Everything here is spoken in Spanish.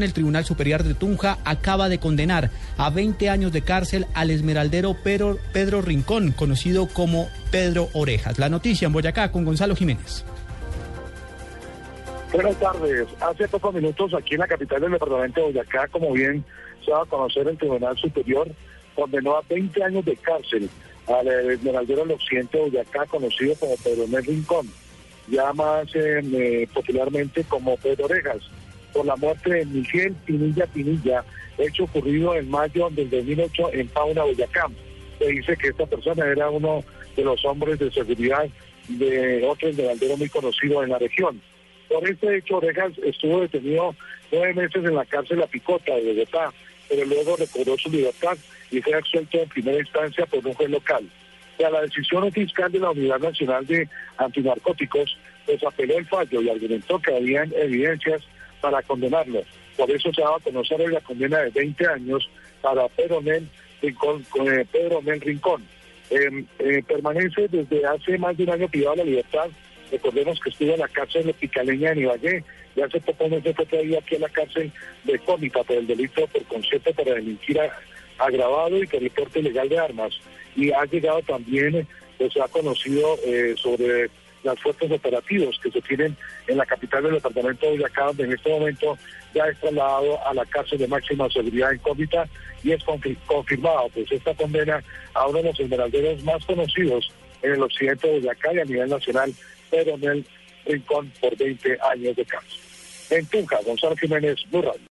El Tribunal Superior de Tunja acaba de condenar a 20 años de cárcel al esmeraldero Pedro, Pedro Rincón, conocido como Pedro Orejas. La noticia en Boyacá con Gonzalo Jiménez. Buenas tardes. Hace pocos minutos aquí en la capital del departamento de Boyacá, como bien se va a conocer el Tribunal Superior, condenó a 20 años de cárcel al esmeraldero del occidente de Boyacá, conocido como Pedro Rincón, ya más eh, popularmente como Pedro Orejas por la muerte de Miguel Pinilla Pinilla, hecho ocurrido en mayo del 2008 en Pauna, Boyacá. Se dice que esta persona era uno de los hombres de seguridad de otro esmeraldero muy conocido en la región. Por este hecho, Orejas estuvo detenido nueve meses en la cárcel La Picota de Bogotá, pero luego recobró su libertad y fue absuelto en primera instancia por un juez local. Y a la decisión fiscal de la Unidad Nacional de Antinarcóticos, pues apeló el fallo y argumentó que habían evidencias para condenarlo. Por eso se va a conocer la condena de 20 años para Pedro Mel Rincón. Eh, Pedro Mel Rincón. Em, eh, permanece desde hace más de un año privado de la libertad. Recordemos que estuvo en la cárcel de Picaleña de Ibagué y hace poco meses fue traído aquí a la cárcel de Cómica por el delito por concepto para delinquir agravado y por reporte ilegal de armas. Y ha llegado también, se ha conocido eh, sobre las fuerzas operativos que se tienen en la capital del departamento de Boyacá, donde en este momento ya es trasladado a la cárcel de máxima seguridad incógnita y es confirmado pues esta condena a uno de los esmeralderos más conocidos en el occidente de Boyacá y a nivel nacional, Pedro Mel Rincón, por 20 años de cárcel. En Tunja, Gonzalo Jiménez, Burral.